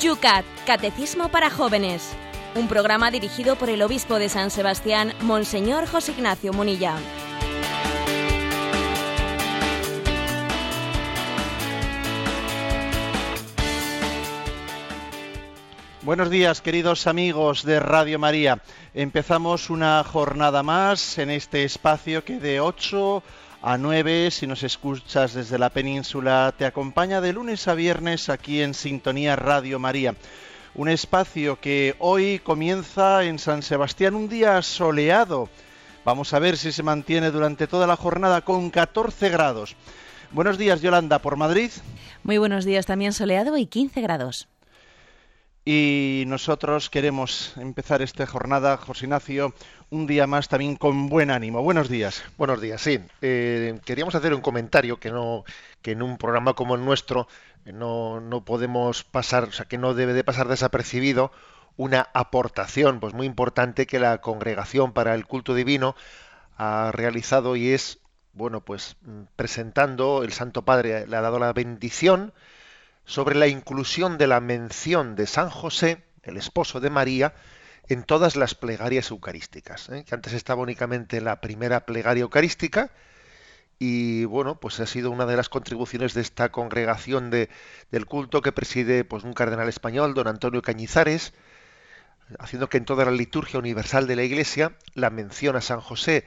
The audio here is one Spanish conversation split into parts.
Yucat, Catecismo para Jóvenes. Un programa dirigido por el obispo de San Sebastián, Monseñor José Ignacio Munilla. Buenos días, queridos amigos de Radio María. Empezamos una jornada más en este espacio que de 8 a 9, si nos escuchas desde la península, te acompaña de lunes a viernes aquí en Sintonía Radio María. Un espacio que hoy comienza en San Sebastián, un día soleado. Vamos a ver si se mantiene durante toda la jornada con 14 grados. Buenos días, Yolanda, por Madrid. Muy buenos días, también soleado y 15 grados. Y nosotros queremos empezar esta jornada, José Ignacio, un día más también con buen ánimo. Buenos días. Buenos días, sí. Eh, queríamos hacer un comentario que no, que en un programa como el nuestro eh, no, no podemos pasar, o sea, que no debe de pasar desapercibido una aportación, pues muy importante que la Congregación para el Culto Divino ha realizado y es, bueno, pues mm, presentando, el Santo Padre le ha dado la bendición sobre la inclusión de la mención de San José, el esposo de María, en todas las plegarias eucarísticas, ¿eh? que antes estaba únicamente en la primera plegaria eucarística, y bueno, pues ha sido una de las contribuciones de esta congregación de, del culto que preside pues, un cardenal español, don Antonio Cañizares, haciendo que en toda la liturgia universal de la Iglesia la mención a San José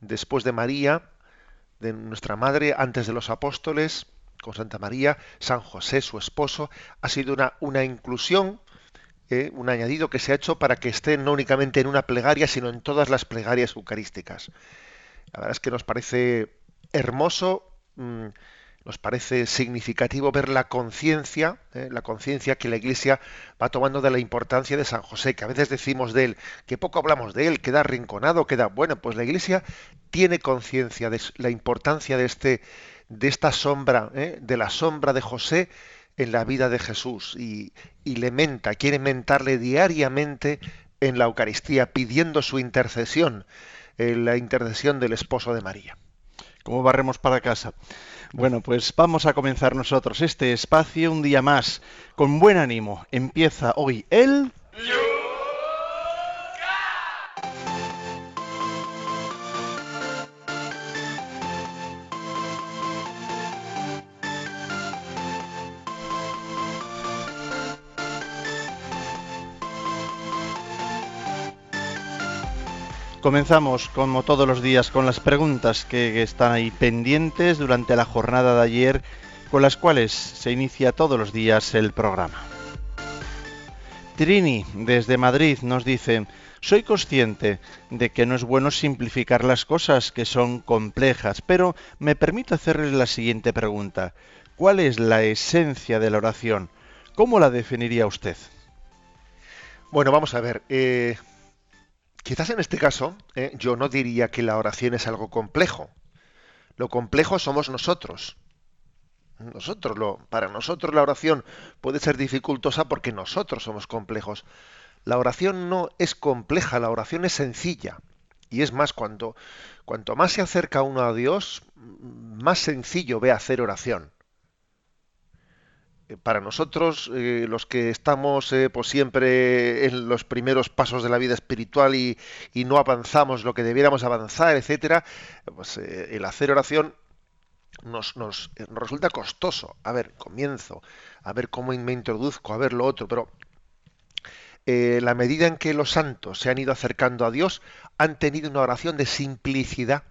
después de María, de nuestra Madre, antes de los apóstoles, con Santa María, San José, su esposo, ha sido una, una inclusión, eh, un añadido que se ha hecho para que esté no únicamente en una plegaria, sino en todas las plegarias eucarísticas. La verdad es que nos parece hermoso, mmm, nos parece significativo ver la conciencia, eh, la conciencia que la Iglesia va tomando de la importancia de San José, que a veces decimos de él, que poco hablamos de él, queda arrinconado, queda bueno, pues la Iglesia tiene conciencia de la importancia de este de esta sombra, ¿eh? de la sombra de José en la vida de Jesús y, y le menta, quiere mentarle diariamente en la Eucaristía, pidiendo su intercesión, en la intercesión del esposo de María. ¿Cómo barremos para casa? Bueno, pues vamos a comenzar nosotros este espacio un día más, con buen ánimo. Empieza hoy el... Comenzamos, como todos los días, con las preguntas que están ahí pendientes durante la jornada de ayer, con las cuales se inicia todos los días el programa. Trini, desde Madrid, nos dice, soy consciente de que no es bueno simplificar las cosas que son complejas, pero me permito hacerle la siguiente pregunta. ¿Cuál es la esencia de la oración? ¿Cómo la definiría usted? Bueno, vamos a ver. Eh, Quizás en este caso eh, yo no diría que la oración es algo complejo. Lo complejo somos nosotros. Nosotros lo, para nosotros la oración puede ser dificultosa porque nosotros somos complejos. La oración no es compleja, la oración es sencilla. Y es más, cuanto, cuanto más se acerca uno a Dios, más sencillo ve hacer oración. Eh, para nosotros, eh, los que estamos eh, pues siempre en los primeros pasos de la vida espiritual y, no avanzamos lo que debiéramos avanzar, etcétera, pues el hacer oración nos, nos, nos, resulta costoso. A ver, comienzo, a ver cómo me introduzco, a ver lo otro, pero la medida en que los santos se han ido acercando a Dios, han tenido una oración de simplicidad,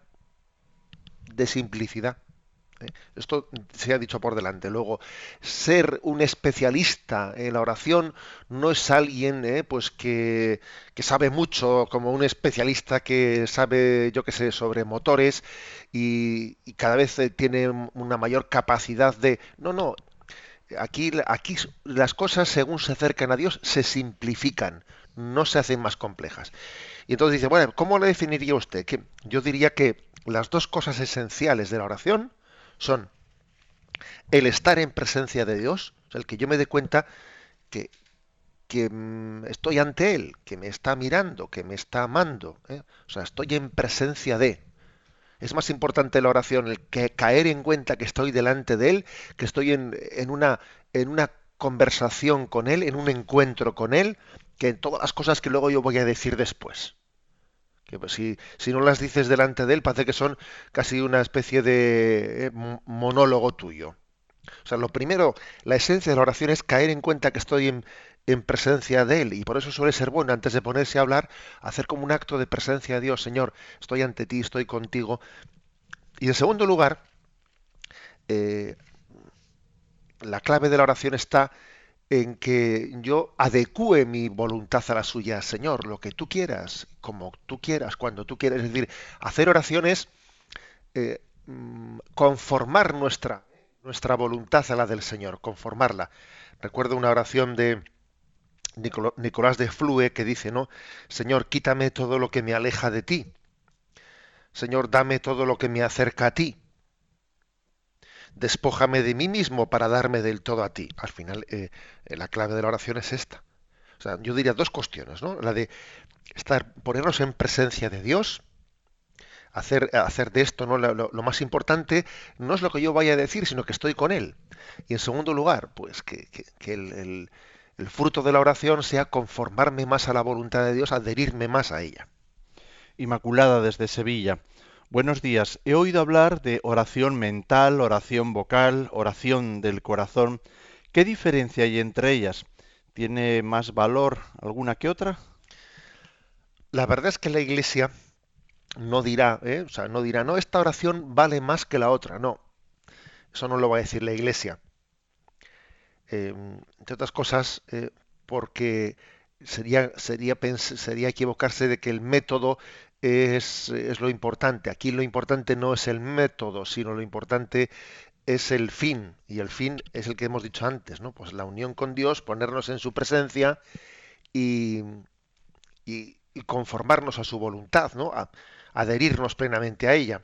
de simplicidad. Esto se ha dicho por delante. Luego, ser un especialista en la oración no es alguien eh, pues que, que, sabe mucho, como un especialista que sabe, yo qué sé, sobre motores y, y cada vez eh, tiene una mayor capacidad de... No, no. Aquí, aquí las cosas, según se acercan a Dios, se simplifican, no se hacen más complejas. Y entonces dice, bueno, ¿cómo le definiría usted? Que yo diría que las dos cosas esenciales de la oración, son el estar en presencia de Dios, el que yo me dé cuenta que, que mm, estoy ante Él, que me está mirando, que me está amando, ¿eh? o sea, estoy en presencia de. Es más importante la oración, el que caer en cuenta que estoy delante de Él, que estoy en, en, una, en una conversación con Él, en un encuentro con Él, que en todas las cosas que luego yo voy a decir después. Pues, si, si no las dices delante de Él, parece que son casi una especie de eh, monólogo tuyo. O sea, lo primero, la esencia de la oración es caer en cuenta que estoy en, en presencia de Él. Y por eso suele ser bueno, antes de ponerse a hablar, hacer como un acto de presencia de Dios. Señor, estoy ante ti, estoy contigo. Y en segundo lugar, eh, la clave de la oración está en que yo adecue mi voluntad a la suya, Señor, lo que tú quieras, como tú quieras, cuando tú quieras. Es decir, hacer oraciones, eh, mm, conformar nuestra, nuestra voluntad a la del Señor, conformarla. Recuerdo una oración de Nicolás de Flue que dice, ¿no? Señor, quítame todo lo que me aleja de ti. Señor, dame todo lo que me acerca a ti despójame de mí mismo para darme del todo a ti. Al final, eh, eh, la clave de la oración es esta. O sea, yo diría dos cuestiones, ¿no? La de estar, ponernos en presencia de Dios, hacer, hacer de esto ¿no? Lo, más importante no es lo que yo vaya a decir, sino que estoy con Él. Y en segundo lugar, pues que, el, el fruto de la oración sea conformarme más a la voluntad de Dios, adherirme más a ella. Inmaculada desde Sevilla. Buenos días. He oído hablar de oración mental, oración vocal, oración del corazón. ¿Qué diferencia hay entre ellas? ¿Tiene más valor alguna que otra? La verdad es que la Iglesia no dirá, ¿eh? o sea, no dirá, no, esta oración vale más que la otra. No, eso no lo va a decir la Iglesia. Eh, entre otras cosas, eh, porque sería, sería, sería equivocarse de que el método es, lo importante. Aquí lo importante no es el método, sino lo importante es el fin. Y el fin es el que hemos dicho antes, ¿no? Pues la unión con Dios, ponernos en su presencia y, y, conformarnos a su voluntad, ¿no? adherirnos plenamente a ella.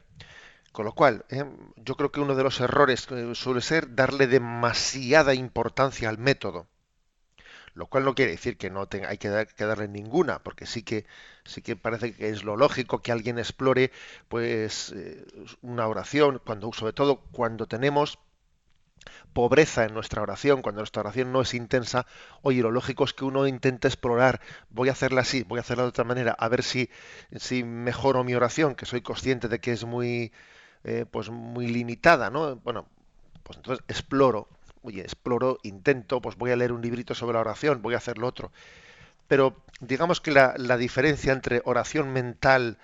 Con lo cual, ¿eh? yo creo que uno de los errores suele ser darle demasiada importancia al método lo cual no quiere decir que no tenga, hay que, darle ninguna, porque sí que sí que parece que es lo lógico que alguien explore pues eh, una oración, cuando sobre todo cuando tenemos pobreza en nuestra oración, cuando nuestra oración no es intensa, oye, lo lógico es que uno intente explorar, voy a hacerla así, voy a hacerla de otra manera, a ver si, si mejoro mi oración, que soy consciente de que es muy, eh, pues muy limitada, ¿no? Bueno, pues entonces exploro, oye, exploro, intento, pues voy a leer un librito sobre la oración, voy a hacer lo otro. Pero digamos que la, diferencia entre oración mental,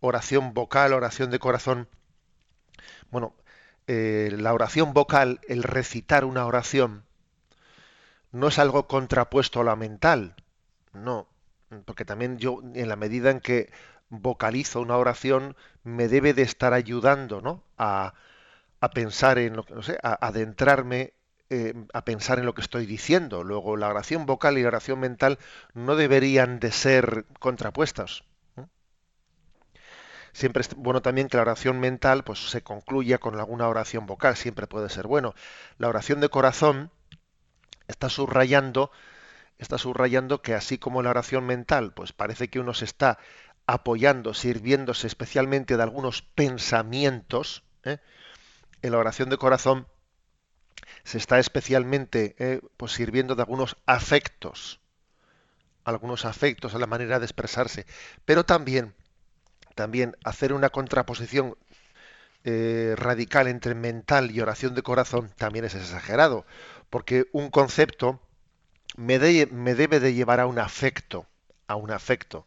oración vocal, oración de corazón, bueno, eh, la oración vocal, el recitar una oración, no es algo contrapuesto a la mental, no, porque también yo, en la medida en que vocalizo una oración, me debe de estar ayudando, ¿no? A, a pensar en lo que, no sé, a adentrarme eh, a pensar en lo que estoy diciendo. Luego, la oración vocal y la oración mental no deberían de ser contrapuestas. Siempre es bueno también que la oración mental pues, se concluya con alguna oración vocal, siempre puede ser bueno. La oración de corazón está subrayando, está subrayando que así como la oración mental, pues parece que uno se está apoyando, sirviéndose especialmente de algunos pensamientos, ¿eh? en la oración de corazón se está especialmente eh, pues sirviendo de algunos afectos, algunos afectos a la manera de expresarse, pero también, también hacer una contraposición eh, radical entre mental y oración de corazón también es exagerado, porque un concepto me, me debe de llevar a un afecto, a un afecto.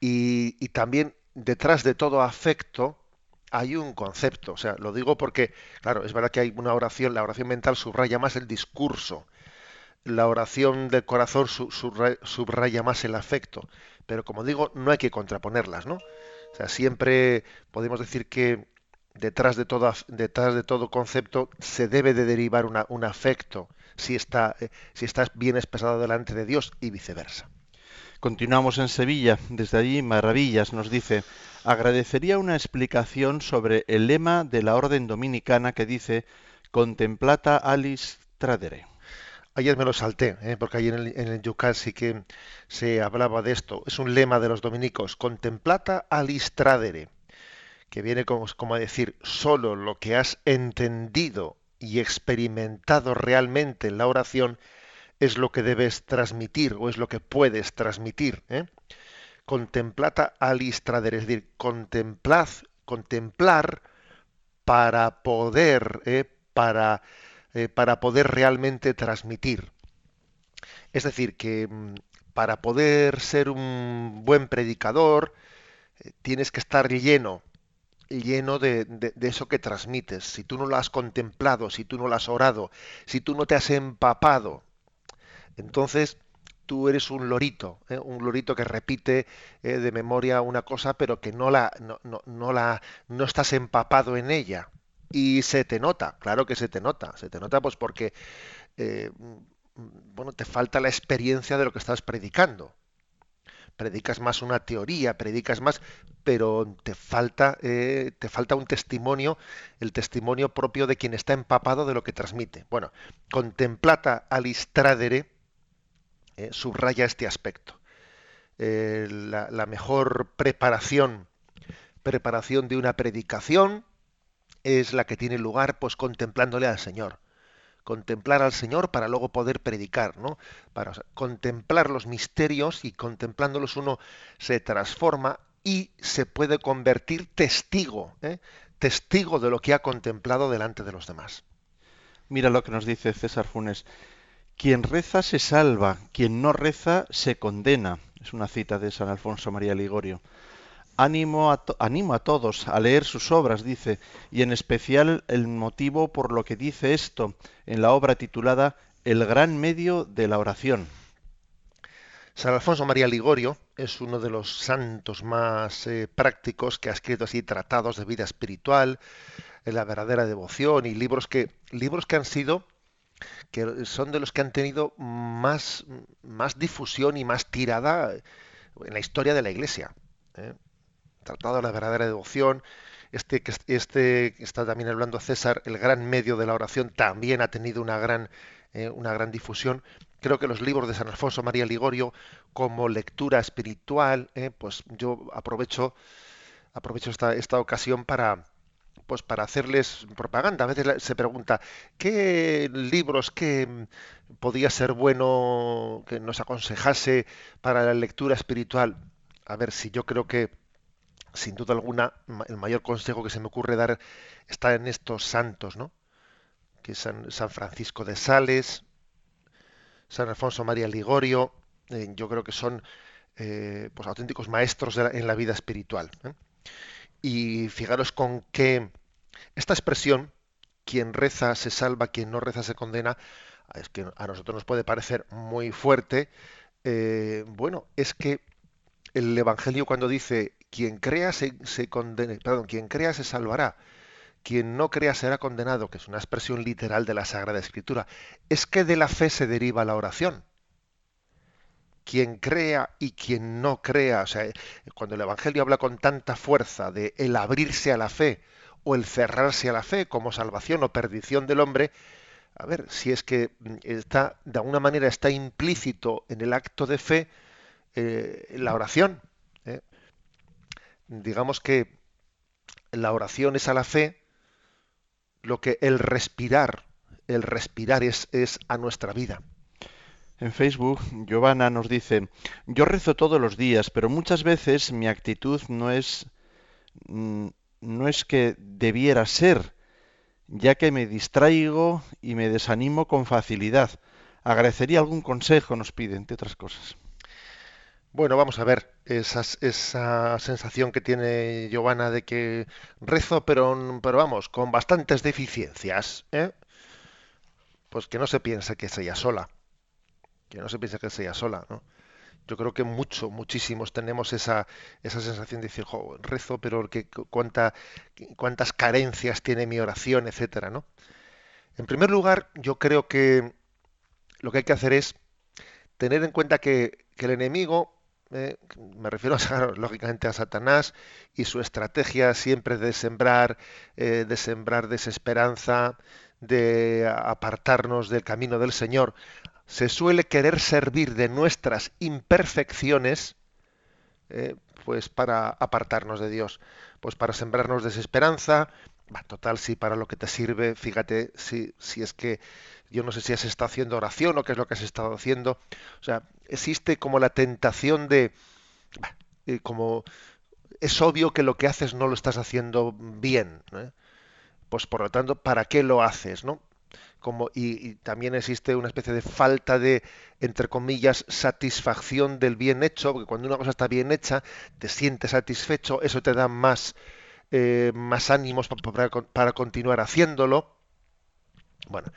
Y, y también detrás de todo afecto hay un concepto. O sea, lo digo porque, claro, es verdad que hay una oración, la oración mental subraya más el discurso, la oración del corazón subraya más el afecto, pero como digo, no hay que contraponerlas, ¿no? O sea, siempre podemos decir que detrás de todo, detrás de todo concepto se debe de derivar un afecto si está, eh, si estás bien expresado delante de Dios y viceversa. Continuamos en Sevilla. Desde allí, Maravillas nos dice, agradecería una explicación sobre el lema de la orden dominicana que dice Contemplata alis tradere. Ayer me lo salté, ¿eh? porque ayer en el, en el Yucat sí que se hablaba de esto. Es un lema de los dominicos, Contemplata alis tradere, que viene como, a decir, solo lo que has entendido y experimentado realmente en la oración es lo que debes transmitir o es lo que puedes transmitir. ¿eh? Contemplata alistrader, es decir, contemplad, contemplar para poder, ¿eh? para, eh, para poder realmente transmitir. Es decir, que mm, para poder ser un buen predicador eh, tienes que estar lleno, lleno de, de, eso que transmites. Si tú no lo has contemplado, si tú no lo has orado, si tú no te has empapado, entonces tú eres un lorito, ¿eh? un lorito que repite eh, de memoria una cosa, pero que no la, no, no, no, la, no estás empapado en ella. Y se te nota, claro que se te nota, se te nota pues porque eh, bueno, te falta la experiencia de lo que estás predicando. Predicas más una teoría, predicas más, pero te falta, te falta un testimonio, el testimonio propio de quien está empapado de lo que transmite. Bueno, contemplata alistradere, eh, subraya este aspecto. Eh, la, mejor preparación, preparación de una predicación es la que tiene lugar pues contemplándole al Señor. Contemplar al Señor para luego poder predicar, ¿no? Para contemplar los misterios y contemplándolos uno se transforma y se puede convertir testigo, ¿eh? testigo de lo que ha contemplado delante de los demás. Mira lo que nos dice César Funes. Quien reza se salva, quien no reza se condena. Es una cita de San Alfonso María Ligorio. Animo a todos a leer sus obras, dice, y en especial el motivo por lo que dice esto en la obra titulada El gran medio de la oración. San Alfonso María Ligorio es uno de los santos más eh, prácticos que ha escrito así tratados de vida espiritual, en la verdadera devoción y libros que libros que han sido que son de los que han tenido más, más difusión y más tirada en la historia de la Iglesia. ¿eh? Tratado de la verdadera devoción, este que este, está también hablando César, el gran medio de la oración, también ha tenido una gran, eh, una gran difusión. Creo que los libros de San Alfonso María Ligorio, como lectura espiritual, ¿eh? pues yo aprovecho, aprovecho esta, esta ocasión para, pues para hacerles propaganda. A veces se pregunta, ¿qué libros que podía ser bueno que nos aconsejase para la lectura espiritual? A ver, si yo creo que, sin duda alguna, el mayor consejo que se me ocurre dar está en estos santos, ¿no? Que San, San Francisco de Sales, San Alfonso María Ligorio, eh, yo creo que son eh, pues auténticos maestros en la vida espiritual. ¿eh? Y fijaros con qué esta expresión, quien reza se salva, quien no reza se condena, es que a nosotros nos puede parecer muy fuerte. Eh, bueno, es que el Evangelio cuando dice quien crea se, se perdón, quien crea se salvará, quien no crea será condenado, que es una expresión literal de la Sagrada Escritura, es que de la fe se deriva la oración. Quien crea y quien no crea, o sea, cuando el Evangelio habla con tanta fuerza de el abrirse a la fe, o el cerrarse a la fe como salvación o perdición del hombre, a ver, si es que mm, está, de alguna manera está implícito en el acto de fe eh, la oración. ¿eh? Digamos que la oración es a la fe lo que el respirar, el respirar es, es a nuestra vida. En Facebook, Giovanna nos dice, yo rezo todos los días, pero muchas veces mi actitud no es mm, no es que debiera ser, ya que me distraigo y me desanimo con facilidad. Agradecería algún consejo, nos pide, entre otras cosas. Bueno, vamos a ver esa, esa sensación que tiene Giovanna de que rezo, pero, pero vamos, con bastantes deficiencias. ¿eh? Pues que no se piense que sea sola. Que no se piense que sea sola. ¿no? yo creo que mucho, muchísimos tenemos esa, esa sensación de decir, rezo, pero que, cuánta, cuántas carencias tiene mi oración, etcétera, ¿no? En primer lugar, yo creo que lo que hay que hacer es tener en cuenta que, el enemigo, eh, me refiero lógicamente a Satanás y su estrategia siempre de sembrar, eh, de sembrar desesperanza, de apartarnos del camino del Señor, se suele querer servir de nuestras imperfecciones eh, pues para apartarnos de Dios, pues para sembrarnos desesperanza, total, si para lo que te sirve, fíjate, si, si es que yo no sé si has estado haciendo oración o qué es lo que has estado haciendo. O sea, existe como la tentación de, eh, como es obvio que lo que haces no lo estás haciendo bien. Pues por lo tanto, ¿para qué lo haces? ¿no? Y, también existe una especie de falta de, entre comillas, satisfacción del bien hecho, porque cuando una cosa está bien hecha, te sientes satisfecho, eso te da más, eh, más ánimos para, para, continuar haciéndolo. Bueno,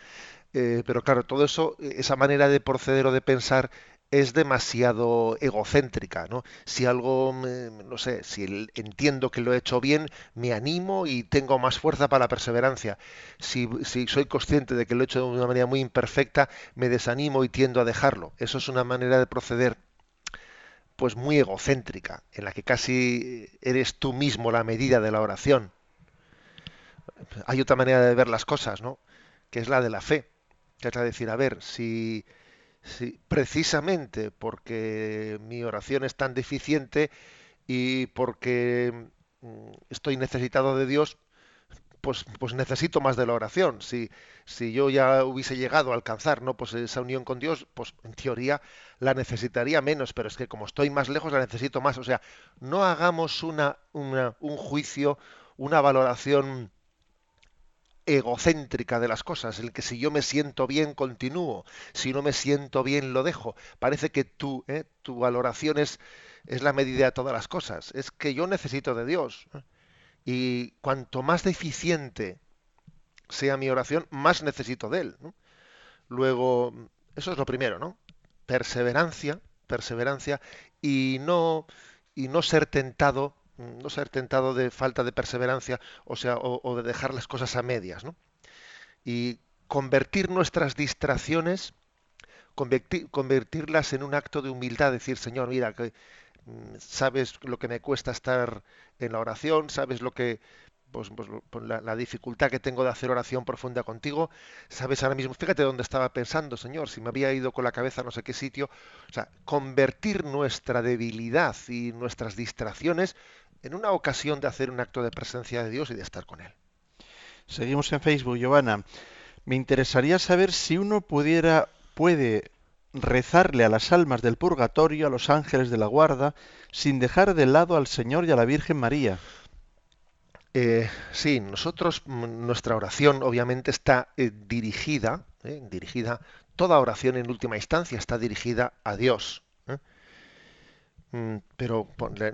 eh, pero claro, todo eso, esa manera de proceder o de pensar es demasiado egocéntrica, ¿no? Si algo, no sé, si entiendo que lo he hecho bien, me animo y tengo más fuerza para la perseverancia. Si, soy consciente de que lo he hecho de una manera muy imperfecta, me desanimo y tiendo a dejarlo. Eso es una manera de proceder, pues muy egocéntrica, en la que casi eres tú mismo la medida de la oración. Hay otra manera de ver las cosas, ¿no? Que es la de la fe, que es la de decir, a ver, si Sí, precisamente porque mi oración es tan deficiente y porque mm, estoy necesitado de Dios, pues, pues necesito más de la oración. Si, si yo ya hubiese llegado a alcanzar ¿no? pues esa unión con Dios, pues en teoría la necesitaría menos, pero es que como estoy más lejos la necesito más. O sea, no hagamos una, una un juicio, una valoración egocéntrica de las cosas, el que si yo me siento bien continúo, si no me siento bien lo dejo. Parece que tú, ¿eh? tu valoración es, es, la medida de todas las cosas. Es que yo necesito de Dios. ¿eh? Y cuanto más deficiente sea mi oración, más necesito de Él. Luego, eso es lo primero, ¿no? Perseverancia, perseverancia y no, y no ser tentado no ser tentado de falta de perseverancia, o sea, o, de dejar las cosas a medias, ¿no? Y convertir nuestras distracciones, convertirlas en un acto de humildad, decir, Señor, mira, que mm, sabes lo que me cuesta estar en la oración, sabes lo que pues, pues, pues la, dificultad que tengo de hacer oración profunda contigo, sabes ahora mismo, fíjate dónde estaba pensando, Señor, si me había ido con la cabeza a no sé qué sitio, o sea, convertir nuestra debilidad y nuestras distracciones en una ocasión de hacer un acto de presencia de Dios y de estar con Él. Seguimos en Facebook, Giovanna. Me interesaría saber si uno pudiera, puede rezarle a las almas del purgatorio, a los ángeles de la guarda, sin dejar de lado al Señor y a la Virgen María. Eh, sí, nosotros, nuestra oración obviamente está eh, dirigida, eh, dirigida, toda oración en última instancia está dirigida a Dios. Mm, pero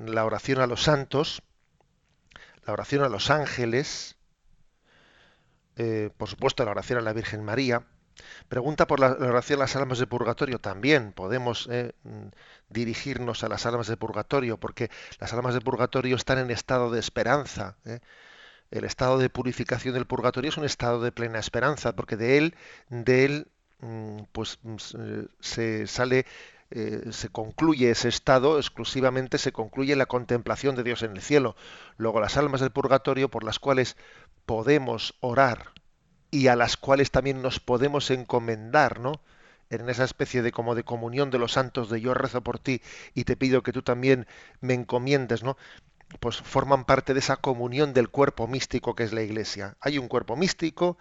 la oración a los santos, la oración a los ángeles, eh, por supuesto la oración a la Virgen María, pregunta por la, oración a las almas de purgatorio también, podemos eh, mm, dirigirnos a las almas de purgatorio, porque las almas de purgatorio están en estado de esperanza. ¿eh? El estado de purificación del purgatorio es un estado de plena esperanza, porque de él, de él, mm, pues se sale eh, se concluye ese estado, exclusivamente se concluye la contemplación de Dios en el cielo. Luego las almas del purgatorio por las cuales podemos orar y a las cuales también nos podemos encomendar, ¿no? En esa especie de como de comunión de los santos de yo rezo por ti y te pido que tú también me encomiendes, ¿no? Pues forman parte de esa comunión del cuerpo místico que es la Iglesia. Hay un cuerpo místico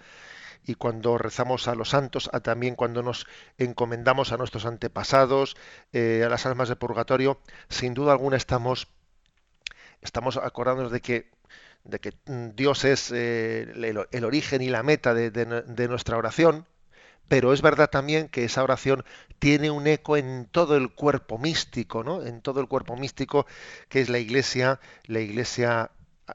y cuando rezamos a los santos, a también cuando nos encomendamos a nuestros antepasados, eh, a las almas de purgatorio, sin duda alguna estamos, estamos acordándonos de que, de que Dios es eh, el, origen y la meta de, nuestra oración, pero es verdad también que esa oración tiene un eco en todo el cuerpo místico, ¿no? En todo el cuerpo místico que es la Iglesia, la Iglesia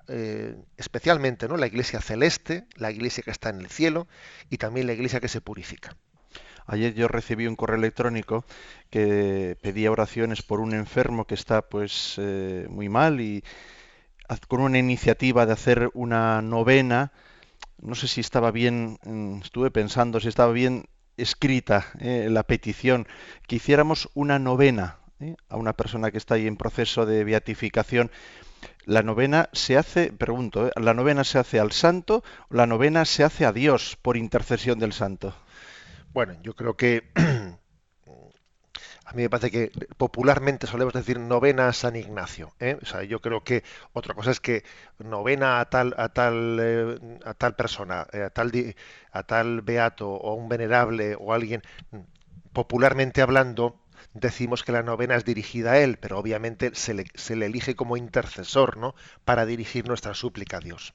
eh, especialmente ¿no? la iglesia celeste, la iglesia que está en el cielo y también la iglesia que se purifica. Ayer yo recibí un correo electrónico que pedía oraciones por un enfermo que está pues eh, muy mal y con una iniciativa de hacer una novena. No sé si estaba bien, mm, estuve pensando si estaba bien escrita eh, la petición, que hiciéramos una novena a una persona que está ahí en proceso de beatificación la novena se hace, pregunto, ¿eh? ¿la novena se hace al santo o la novena se hace a Dios por intercesión del santo? Bueno, yo creo que a mí me parece que popularmente solemos decir novena a San Ignacio. ¿eh? O sea, yo creo que otra cosa es que novena a tal a tal eh, a tal persona, eh, a tal a tal beato o un venerable o alguien popularmente hablando decimos que la novena es dirigida a él, pero obviamente se le, se le elige como intercesor, ¿no? Para dirigir nuestra súplica a Dios.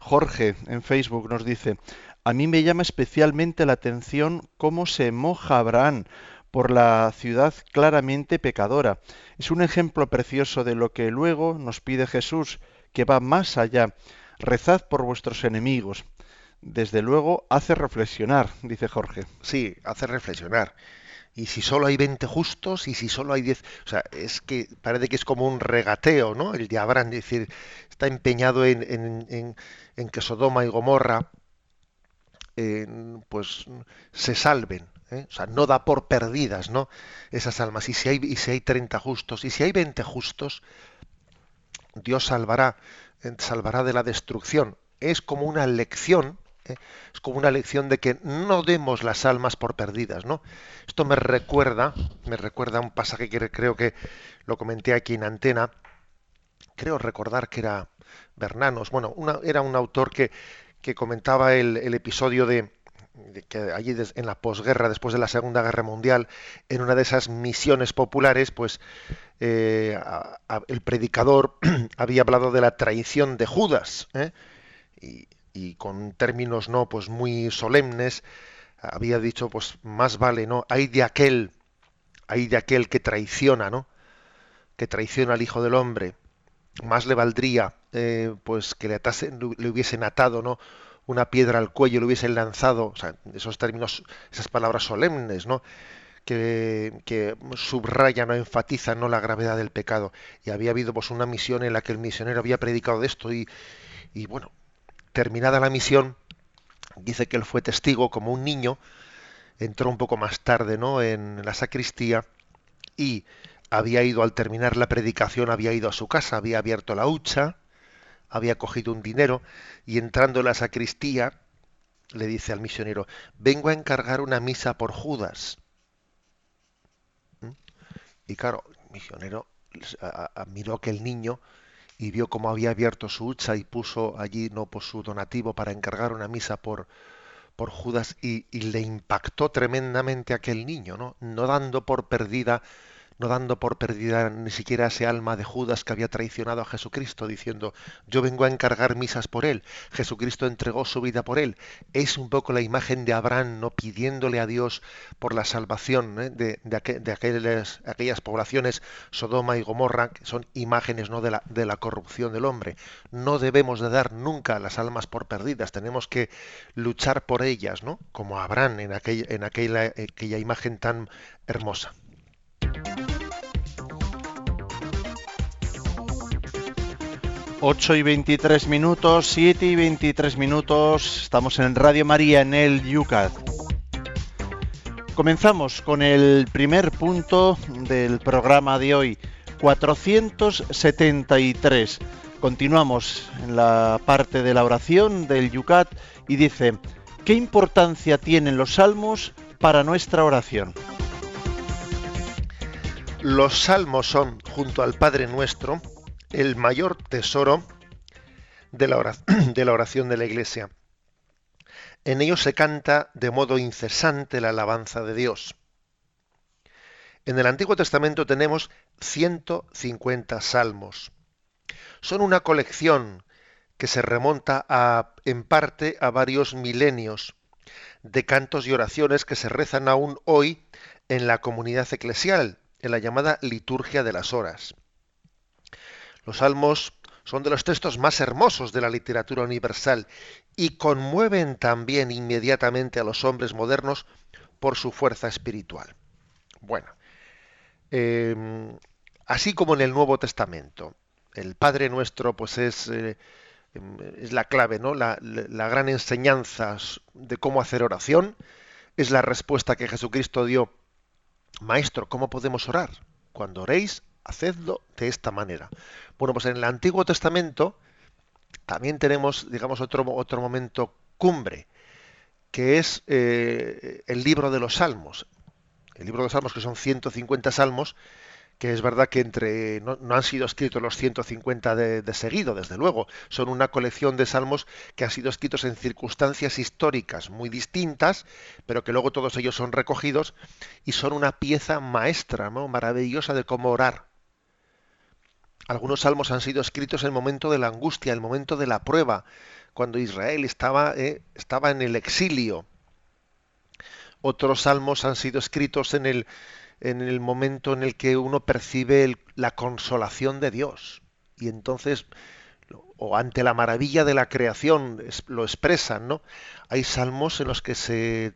Jorge en Facebook nos dice, a mí me llama especialmente la atención cómo se moja Abraham por la ciudad claramente pecadora. Es un ejemplo precioso de lo que luego nos pide Jesús, que va más allá. Rezad por vuestros enemigos. Desde luego hace reflexionar, dice Jorge. Sí, hace reflexionar. Y si solo hay 20 justos y si solo hay 10, o sea, es que parece que es como un regateo, ¿no? El de es decir, está empeñado en, que Sodoma y Gomorra pues se salven, ¿eh? o sea, no da por perdidas, ¿no? Esas almas. Y si hay, y si hay 30 justos, y si hay 20 justos, Dios salvará, eh, salvará de la destrucción. Es como una lección, ¿eh? es como una lección de que no demos las almas por perdidas, ¿no? Esto me recuerda, me recuerda un pasaje que creo que lo comenté aquí en antena. Creo recordar que era Bernanos, bueno, era un autor que, que comentaba el episodio de, que allí en la posguerra, después de la Segunda Guerra Mundial, en una de esas misiones populares, pues eh, el predicador había hablado de la traición de Judas, ¿eh? Con términos no, pues muy solemnes, había dicho, pues más vale, no, hay de aquel, hay de aquel que traiciona, ¿no? Que traiciona al Hijo del Hombre, más le valdría, eh, pues que le, le hubiesen atado, ¿no? una piedra al cuello, le hubiesen lanzado, esos términos, esas palabras solemnes, ¿no? Que, que, subrayan o enfatizan ¿no? la gravedad del pecado. Y había habido pues una misión en la que el misionero había predicado de esto y, y bueno, terminada la misión, dice que él fue testigo como un niño, entró un poco más tarde ¿no? en la sacristía y había ido al terminar la predicación, había ido a su casa, había abierto la hucha, había cogido un dinero y entrando en la sacristía le dice al misionero, vengo a encargar una misa por Judas. ¿Mm? Y claro, el misionero miró a aquel niño y vio cómo había abierto su hucha y puso allí no por su donativo para encargar una misa por, por Judas y, y le impactó tremendamente aquel niño, ¿no? no dando por perdida no dando por perdida ni siquiera ese alma de Judas que había traicionado a Jesucristo, diciendo, yo vengo a encargar misas por él, Jesucristo entregó su vida por él. Es un poco la imagen de Abraham, no pidiéndole a Dios por la salvación ¿eh? de, aquellas, poblaciones, Sodoma y Gomorra, que son imágenes ¿no? de, la, corrupción del hombre. No debemos de dar nunca las almas por perdidas, tenemos que luchar por ellas, ¿no? como Abraham en en aquella, aquella imagen tan hermosa. 8 y 23 minutos, 7 y 23 minutos, estamos en Radio María en el Yucat. Comenzamos con el primer punto del programa de hoy, 473. Continuamos en la parte de la oración del Yucat y dice, ¿qué importancia tienen los salmos para nuestra oración? Los salmos son, junto al Padre Nuestro, el mayor tesoro de la, oración, de la Iglesia. En ellos se canta de modo incesante la alabanza de Dios. En el Antiguo Testamento tenemos 150 salmos. Son una colección que se remonta en parte a varios milenios de cantos y oraciones que se rezan aún hoy en la comunidad eclesial, en la llamada liturgia de las horas. Los salmos son de los textos más hermosos de la literatura universal y conmueven también inmediatamente a los hombres modernos por su fuerza espiritual. Bueno, em, así como en el Nuevo Testamento, el Padre Nuestro pues es, eh, em, es la clave, ¿no? La, la gran enseñanza de cómo hacer oración, es la respuesta que Jesucristo dio. Maestro, ¿cómo podemos orar? Cuando oréis, hacedlo de esta manera. Bueno, pues en el Antiguo Testamento también tenemos, digamos, otro, otro momento cumbre, que es eh, el libro de los Salmos. El libro de los Salmos, que son 150 salmos, que es verdad que entre no, han sido escritos los 150 de, de, seguido, desde luego, son una colección de salmos que han sido escritos en circunstancias históricas muy distintas, pero que luego todos ellos son recogidos y son una pieza maestra, ¿no? maravillosa de cómo orar. Algunos salmos han sido escritos en el momento de la angustia, el momento de la prueba, cuando Israel estaba, eh, estaba en el exilio. Otros salmos han sido escritos en el, en el momento en el que uno percibe la consolación de Dios. Y entonces, o ante la maravilla de la creación, lo expresan, ¿no? Hay salmos en los que se,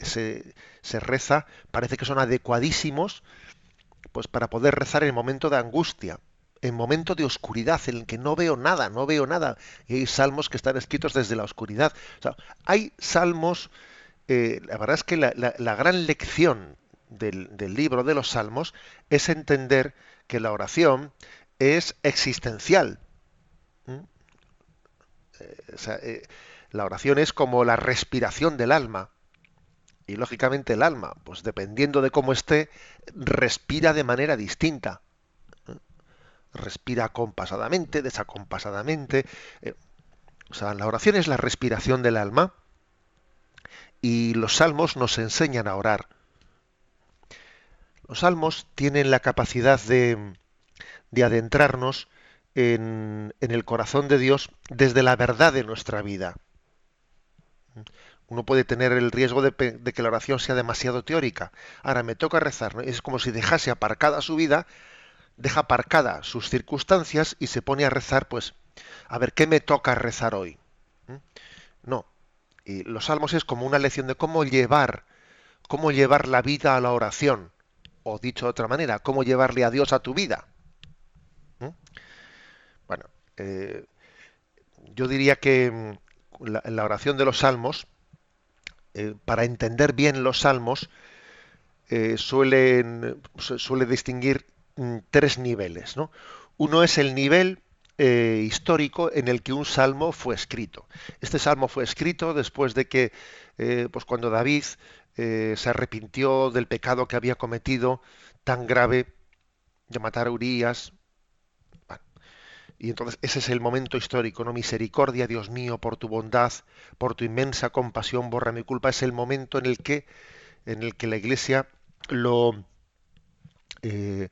se, se reza, parece que son adecuadísimos, pues para poder rezar en el momento de angustia, en momento de oscuridad, en el que no veo nada, no veo nada. Y hay salmos que están escritos desde la oscuridad. Hay salmos, eh, la verdad es que la, la gran lección del, libro de los Salmos es entender que la oración es existencial. ¿Mm? Eh, eh, la oración es como la respiración del alma. Y lógicamente el alma, pues dependiendo de cómo esté, respira de manera distinta. Respira acompasadamente, desacompasadamente. Eh, o sea, la oración es la respiración del alma. Y los salmos nos enseñan a orar. Los salmos tienen la capacidad de, adentrarnos en, el corazón de Dios desde la verdad de nuestra vida. Uno puede tener el riesgo de, que la oración sea demasiado teórica. Ahora me toca rezar. Es como si dejase aparcada su vida, deja aparcada sus circunstancias y se pone a rezar, pues, a ver, ¿qué me toca rezar hoy? ¿Mm? No. Y los salmos es como una lección de cómo llevar, cómo llevar la vida a la oración o dicho de otra manera, cómo llevarle a Dios a tu vida. ¿Mm? Bueno, eh, yo diría que mm, la, la, oración de los salmos, eh, para entender bien los salmos, eh, suelen, suele distinguir tres niveles. ¿no? Uno es el nivel histórico en el que un salmo fue escrito. Este salmo fue escrito después de que, pues cuando David eh, se arrepintió del pecado que había cometido tan grave de matar a Urias. y entonces ese es el momento histórico, ¿no? Misericordia, Dios mío, por tu bondad, por tu inmensa compasión, borra mi culpa. Es el momento en el que, en el que la Iglesia lo, eh,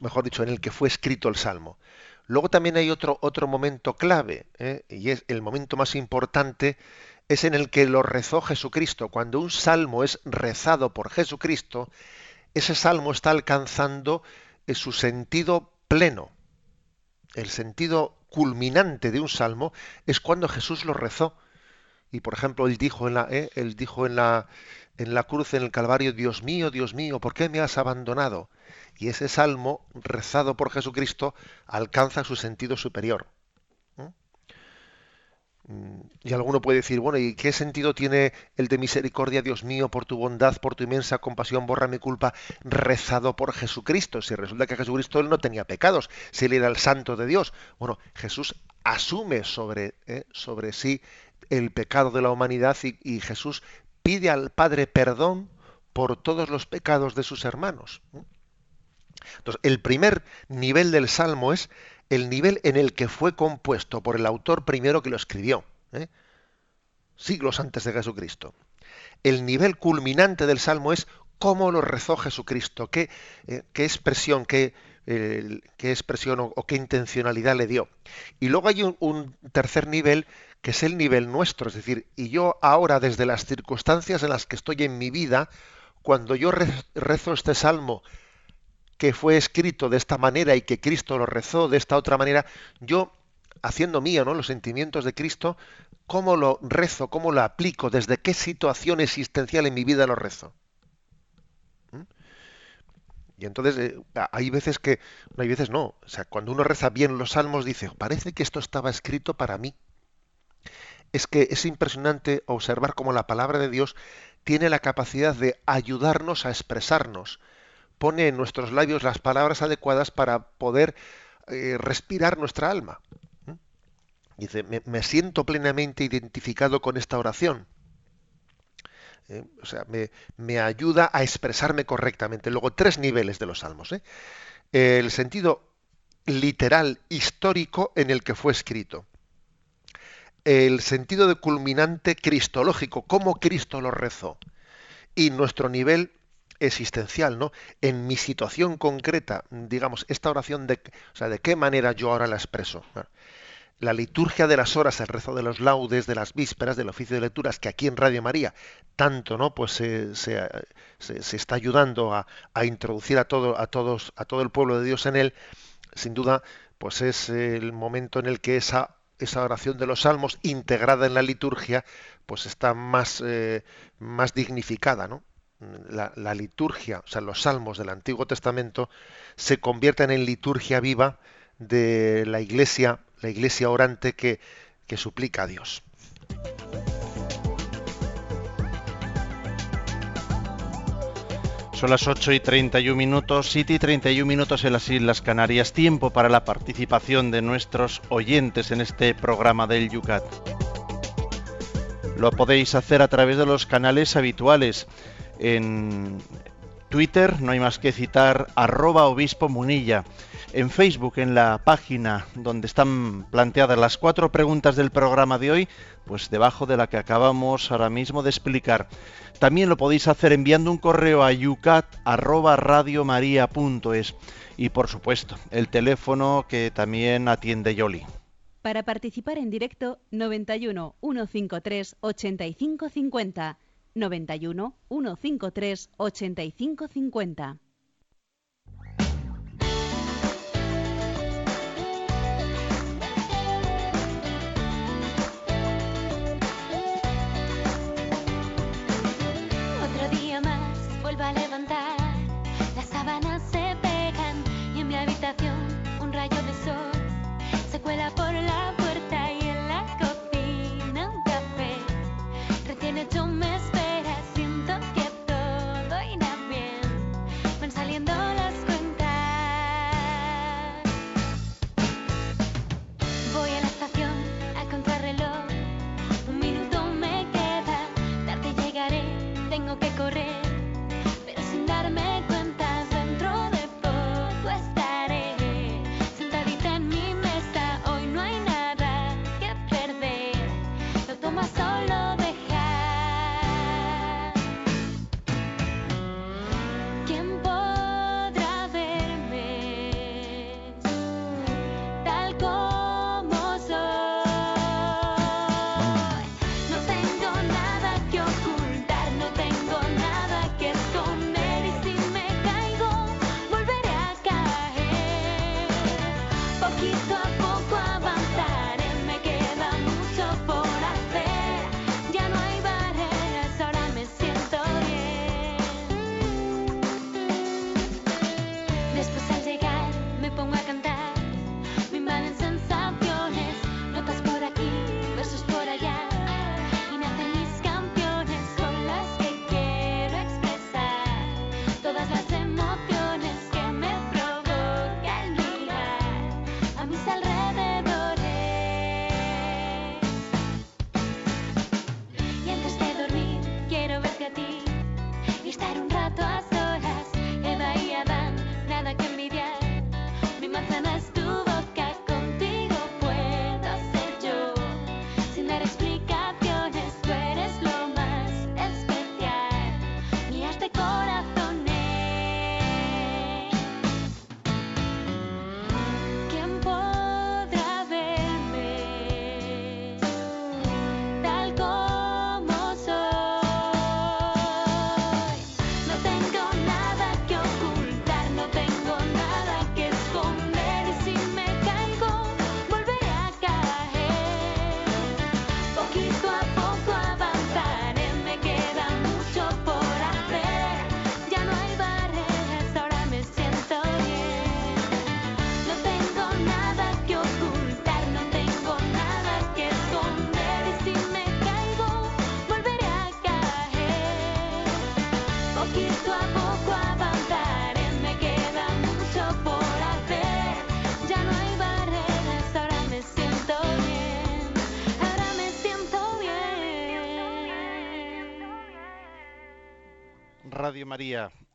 mejor dicho, en el que fue escrito el Salmo. Luego también hay otro, otro momento clave, ¿eh? y es el momento más importante es en el que lo rezó Jesucristo. Cuando un salmo es rezado por Jesucristo, ese salmo está alcanzando eh, su sentido pleno. El sentido culminante de un salmo es cuando Jesús lo rezó. Y por ejemplo, él dijo eh, él dijo en la, en la cruz, en el Calvario, Dios mío, Dios mío, ¿por qué me has abandonado? Y ese salmo, rezado por Jesucristo, alcanza su sentido superior. Mm, y alguno puede decir, bueno, ¿y qué sentido tiene el de misericordia, Dios mío, por tu bondad, por tu inmensa compasión, borra mi culpa, rezado por Jesucristo? Si resulta que Jesucristo él no tenía pecados, si él era el santo de Dios. Bueno, Jesús asume sobre, eh, sobre sí el pecado de la humanidad y, Jesús pide al Padre perdón por todos los pecados de sus hermanos. Entonces, el primer nivel del Salmo es el nivel en el que fue compuesto por el autor primero que lo escribió, ¿eh? siglos antes de Jesucristo. El nivel culminante del Salmo es cómo lo rezó Jesucristo, qué, eh, expresión, qué, qué expresión o, qué intencionalidad le dio. Y luego hay un, tercer nivel que es el nivel nuestro, es decir, y yo ahora desde las circunstancias en las que estoy en mi vida, cuando yo rezo este salmo que fue escrito de esta manera y que Cristo lo rezó de esta otra manera, yo, haciendo mío ¿no? los sentimientos de Cristo, ¿cómo lo rezo? ¿Cómo lo aplico? ¿Desde qué situación existencial en mi vida lo rezo? ¿Mm? Y entonces eh, hay veces que, no hay veces no, o sea, cuando uno reza bien los salmos dice, parece que esto estaba escrito para mí. Es que es impresionante observar cómo la palabra de Dios tiene la capacidad de ayudarnos a expresarnos, pone en nuestros labios las palabras adecuadas para poder eh, respirar nuestra alma. ¿Mm? Dice, me, siento plenamente identificado con esta oración. ¿eh? O sea, me, ayuda a expresarme correctamente. Luego, tres niveles de los salmos. ¿eh? El sentido literal, histórico en el que fue escrito. El sentido de culminante cristológico, cómo Cristo lo rezó. Y nuestro nivel existencial, ¿no? En mi situación concreta, digamos, esta oración de, o sea, de qué manera yo ahora la expreso la liturgia de las horas, el rezo de los laudes, de las vísperas, del oficio de lecturas, que aquí en Radio María tanto no pues se, se, está ayudando a, introducir a todo, a todos, a todo el pueblo de Dios en él, sin duda, pues es el momento en el que esa, esa oración de los salmos integrada en la liturgia, pues está más, eh, más dignificada, ¿no? La, liturgia, o sea, los salmos del Antiguo Testamento se convierten en liturgia viva de la Iglesia la iglesia orante que, que suplica a Dios. Son las 8 y 31 minutos, 7 y 31 minutos en las Islas Canarias. Tiempo para la participación de nuestros oyentes en este programa del Yucat. Lo podéis hacer a través de los canales habituales. En Twitter no hay más que citar arroba obispo munilla en Facebook, en la página donde están planteadas las cuatro preguntas del programa de hoy, pues debajo de la que acabamos ahora mismo de explicar. También lo podéis hacer enviando un correo a yucat@radiomaria.es y por supuesto, el teléfono que también atiende Yoli. Para participar en directo 91 153 8550 91 153 8550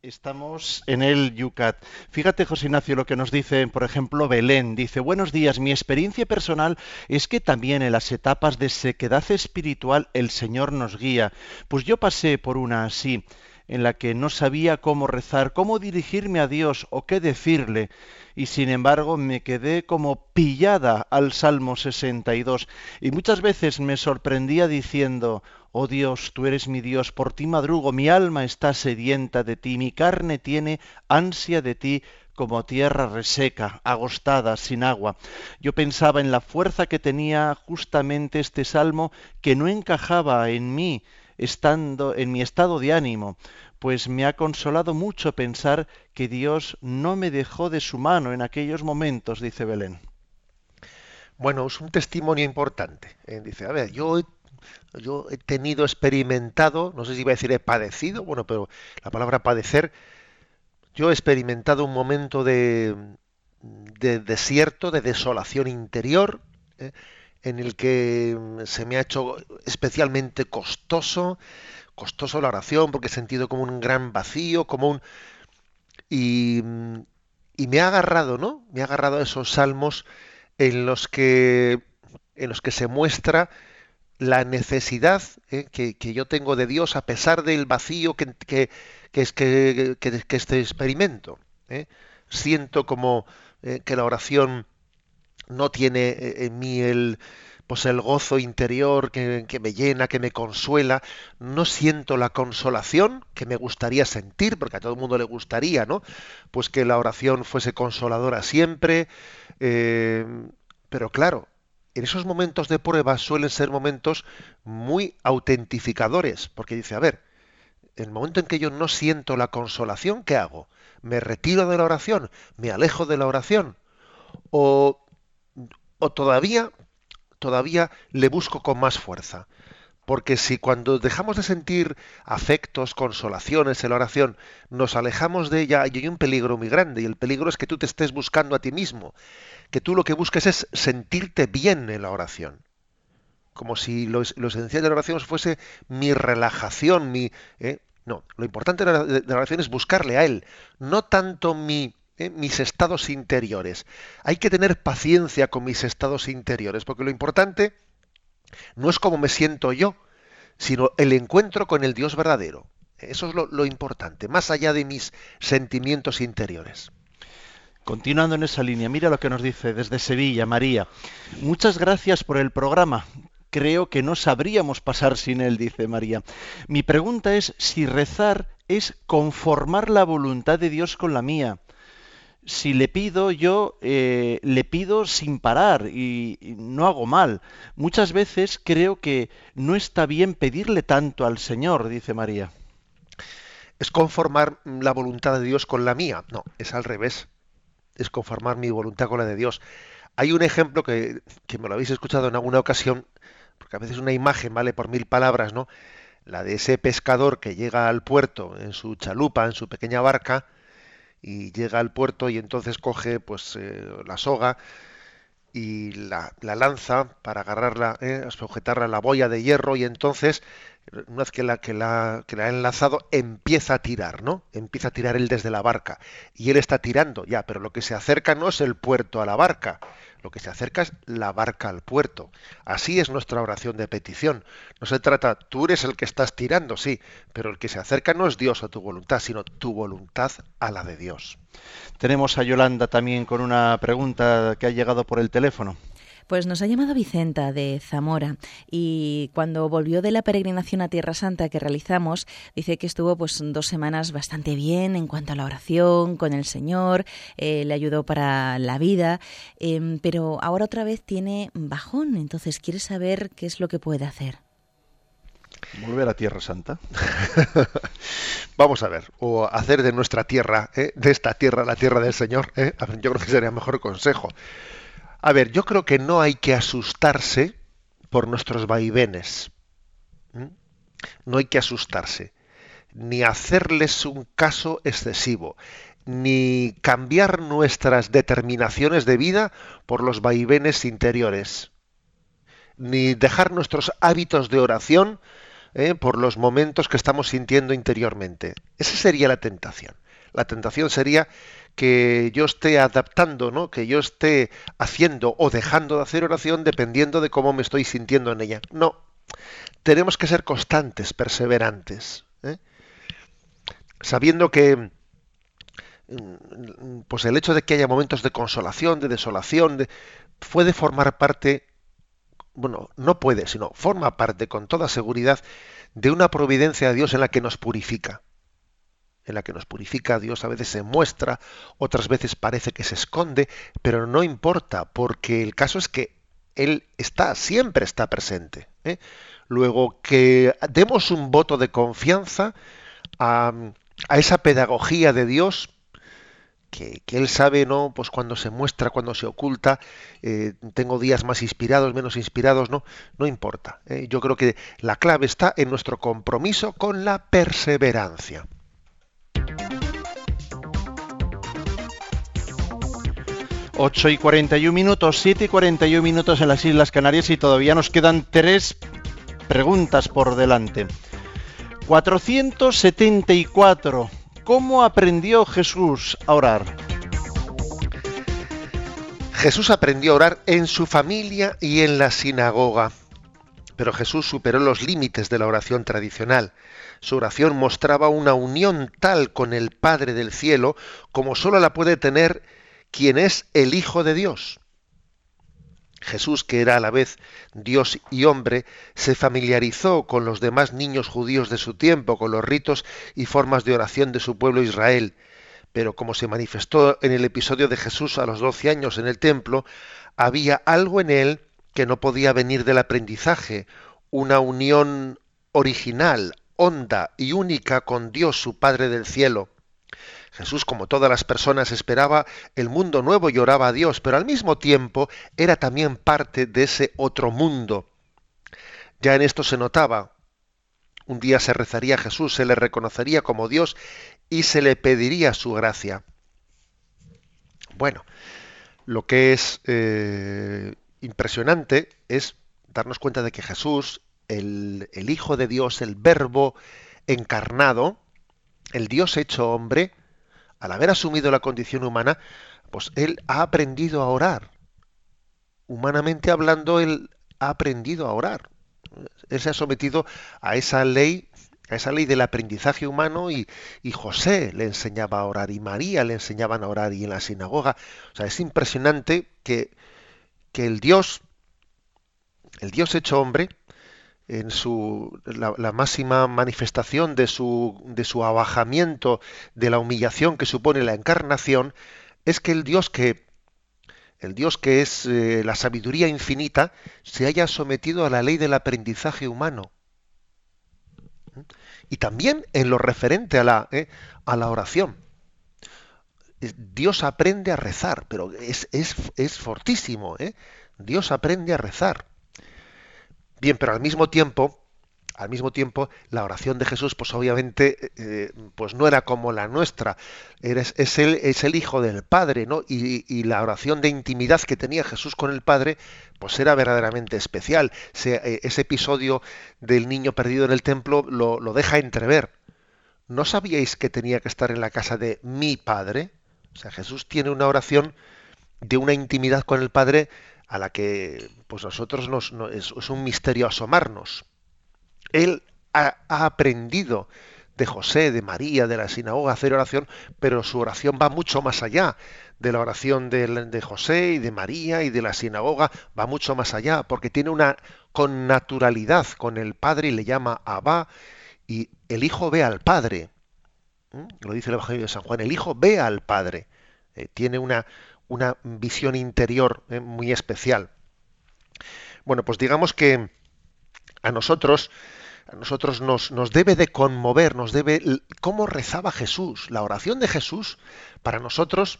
Estamos en el Yucat. Fíjate, José Ignacio, lo que nos dice, por ejemplo, Belén. Dice, buenos días, mi experiencia personal es que también en las etapas de sequedad espiritual el Señor nos guía. Pues yo pasé por una así en la que no sabía cómo rezar, cómo dirigirme a Dios o qué decirle, y sin embargo me quedé como pillada al Salmo 62, y muchas veces me sorprendía diciendo, Oh Dios, tú eres mi Dios, por ti madrugo, mi alma está sedienta de ti, mi carne tiene ansia de ti, como tierra reseca, agostada, sin agua. Yo pensaba en la fuerza que tenía justamente este salmo que no encajaba en mí, estando en mi estado de ánimo, pues me ha consolado mucho pensar que Dios no me dejó de su mano en aquellos momentos, dice Belén. Bueno, es un testimonio importante. ¿eh? Dice, a ver, yo, yo he tenido experimentado, no sé si iba a decir he padecido, bueno, pero la palabra padecer, yo he experimentado un momento de, de desierto, de desolación interior, ¿eh? en el que mm, se me ha hecho especialmente costoso, costoso la oración, porque he sentido como un gran vacío, como un... Y, y me ha agarrado, ¿no? Me ha agarrado a esos salmos en los que, en los que se muestra la necesidad ¿eh? que, que, yo tengo de Dios a pesar del vacío que, que, que es que, que, este experimento. ¿eh? Siento como eh, que la oración no tiene eh, en mí el pues el gozo interior que, me llena, que me consuela, no siento la consolación que me gustaría sentir, porque a todo el mundo le gustaría, ¿no? Pues que la oración fuese consoladora siempre, eh, pero claro, en esos momentos de prueba suelen ser momentos muy autentificadores, porque dice, a ver, el momento en que yo no siento la consolación, ¿qué hago? ¿Me retiro de la oración? ¿Me alejo de la oración? ¿O o todavía, todavía le busco con más fuerza. Porque si cuando dejamos de sentir afectos, consolaciones en la oración, nos alejamos de ella, hay un peligro muy grande. Y el peligro es que tú te estés buscando a ti mismo. Que tú lo que busques es sentirte bien en la oración. Como si lo, esencial de la oración fuese mi relajación, mi... ¿eh? No, lo importante de la oración es buscarle a Él. No tanto mi ¿eh? mis estados interiores. Hay que tener paciencia con mis estados interiores, porque lo importante no es cómo me siento yo, sino el encuentro con el Dios verdadero. Eso es lo, lo importante, más allá de mis sentimientos interiores. Continuando en esa línea, mira lo que nos dice desde Sevilla, María. Muchas gracias por el programa. Creo que no sabríamos pasar sin él, dice María. Mi pregunta es si rezar es conformar la voluntad de Dios con la mía si le pido yo, eh, le pido sin parar y, y, no hago mal. Muchas veces creo que no está bien pedirle tanto al Señor, dice María. Es conformar la voluntad de Dios con la mía. No, es al revés. Es conformar mi voluntad con la de Dios. Hay un ejemplo que, que me lo habéis escuchado en alguna ocasión, porque a veces una imagen vale por mil palabras, ¿no? La de ese pescador que llega al puerto en su chalupa, en su pequeña barca, y llega al puerto y entonces coge pues eh, la soga y la, la, lanza para agarrarla, eh, sujetarla a la boya de hierro y entonces una vez que la, que la que la ha enlazado empieza a tirar, ¿no? Empieza a tirar él desde la barca y él está tirando ya, pero lo que se acerca no es el puerto a la barca, lo que se acerca es la barca al puerto. Así es nuestra oración de petición. No se trata, tú eres el que estás tirando, sí, pero el que se acerca no es Dios a tu voluntad, sino tu voluntad a la de Dios. Tenemos a Yolanda también con una pregunta que ha llegado por el teléfono. Pues nos ha llamado Vicenta de Zamora y cuando volvió de la peregrinación a Tierra Santa que realizamos, dice que estuvo pues dos semanas bastante bien en cuanto a la oración con el Señor, eh, le ayudó para la vida, eh, pero ahora otra vez tiene bajón, entonces quiere saber qué es lo que puede hacer. Volver a Tierra Santa. Vamos a ver, o hacer de nuestra tierra, ¿eh? de esta tierra, la tierra del Señor. ¿eh? Yo creo que sería mejor consejo. A ver, yo creo que no hay que asustarse por nuestros vaivenes. No hay que asustarse, ni hacerles un caso excesivo, ni cambiar nuestras determinaciones de vida por los vaivenes interiores, ni dejar nuestros hábitos de oración ¿eh? por los momentos que estamos sintiendo interiormente. Esa sería la tentación. La tentación sería que yo esté adaptando, que yo esté haciendo o dejando de hacer oración dependiendo de cómo me estoy sintiendo en ella. No, tenemos que ser constantes, perseverantes, ¿eh? sabiendo que mm, pues el hecho de que haya momentos de consolación, de desolación, puede formar parte, bueno, no puede, sino forma parte con toda seguridad de una providencia de Dios en la que nos purifica en la que nos purifica, Dios a veces se muestra, otras veces parece que se esconde, pero no importa, porque el caso es que Él está, siempre está presente. ¿eh? Luego, que demos un voto de confianza a, esa pedagogía de Dios, que, Él sabe, ¿no? Pues cuando se muestra, cuando se oculta, eh, tengo días más inspirados, menos inspirados, no, no importa. ¿eh? Yo creo que la clave está en nuestro compromiso con la perseverancia. 8 y 41 minutos, 7 y 41 minutos en las Islas Canarias y todavía nos quedan tres preguntas por delante. 474. ¿Cómo aprendió Jesús a orar? Jesús aprendió a orar en su familia y en la sinagoga. Pero Jesús superó los límites de la oración tradicional. Su oración mostraba una unión tal con el Padre del cielo como sólo la puede tener quien es el Hijo de Dios. Jesús, que era a la vez Dios y hombre, se familiarizó con los demás niños judíos de su tiempo, con los ritos y formas de oración de su pueblo Israel. Pero como se manifestó en el episodio de Jesús a los doce años en el templo, había algo en él que no podía venir del aprendizaje, una unión original, honda y única con Dios, su Padre del cielo. Jesús, como todas las personas, esperaba el mundo nuevo y oraba a Dios, pero al mismo tiempo era también parte de ese otro mundo. Ya en esto se notaba. Un día se rezaría a Jesús, se le reconocería como Dios y se le pediría su gracia. Bueno, lo que es eh, impresionante es darnos cuenta de que Jesús, el, el Hijo de Dios, el Verbo encarnado, el Dios hecho hombre, al haber asumido la condición humana, pues él ha aprendido a orar. Humanamente hablando, él ha aprendido a orar. Él se ha sometido a esa ley, a esa ley del aprendizaje humano y, José le enseñaba a orar y María le enseñaban a orar y en la sinagoga. O sea, es impresionante que, que el Dios, el Dios hecho hombre, en su la, máxima manifestación de su de su abajamiento de la humillación que supone la encarnación es que el Dios que el Dios que es eh, la sabiduría infinita se haya sometido a la ley del aprendizaje humano. Y también en lo referente a la eh, a la oración. Dios aprende a rezar pero es, es, es fortísimo ¿eh? Dios aprende a rezar Bien, pero al mismo tiempo, al mismo tiempo, la oración de Jesús, pues obviamente, eh, pues no era como la nuestra. Eres, es, el, es el Hijo del Padre, ¿no? Y, la oración de intimidad que tenía Jesús con el Padre, pues era verdaderamente especial. Eh, ese episodio del niño perdido en el templo lo, lo deja entrever. ¿No sabíais que tenía que estar en la casa de mi Padre? O sea, Jesús tiene una oración de una intimidad con el Padre a la que pues nosotros nos, es, un misterio asomarnos. Él ha, aprendido de José, de María, de la sinagoga hacer oración, pero su oración va mucho más allá de la oración de, de, José y de María y de la sinagoga, va mucho más allá, porque tiene una connaturalidad con el Padre y le llama Abba, y el Hijo ve al Padre. ¿Mm? Lo dice el Evangelio de San Juan, el Hijo ve al Padre. Eh, tiene una, una visión interior eh, muy especial. Bueno, pues digamos que a nosotros, a nosotros nos, nos, debe de conmover, nos debe cómo rezaba Jesús. La oración de Jesús para nosotros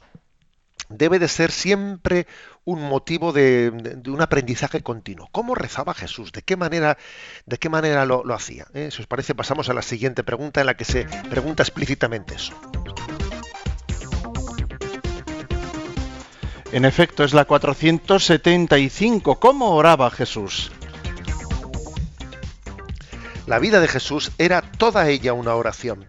debe de ser siempre un motivo de, un aprendizaje continuo. ¿Cómo rezaba Jesús? ¿De qué manera, de qué manera lo, hacía? ¿Eh? Si os parece, pasamos a la siguiente pregunta en la que se pregunta explícitamente eso. En efecto, es la 475. ¿Cómo oraba Jesús? La vida de Jesús era toda ella una oración.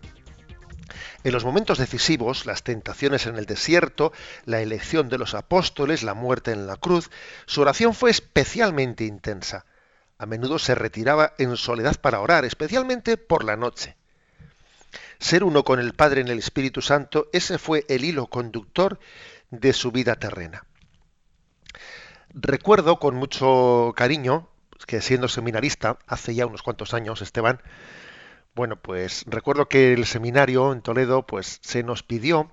En los momentos decisivos, las tentaciones en el desierto, la elección de los apóstoles, la muerte en la cruz, su oración fue especialmente intensa. A menudo se retiraba en soledad para orar, especialmente por la noche. Ser uno con el Padre en el Espíritu Santo, ese fue el hilo conductor de su vida terrena. Recuerdo con mucho cariño que siendo seminarista, hace ya unos cuantos años, Esteban, bueno, pues recuerdo que el seminario en Toledo, pues se nos pidió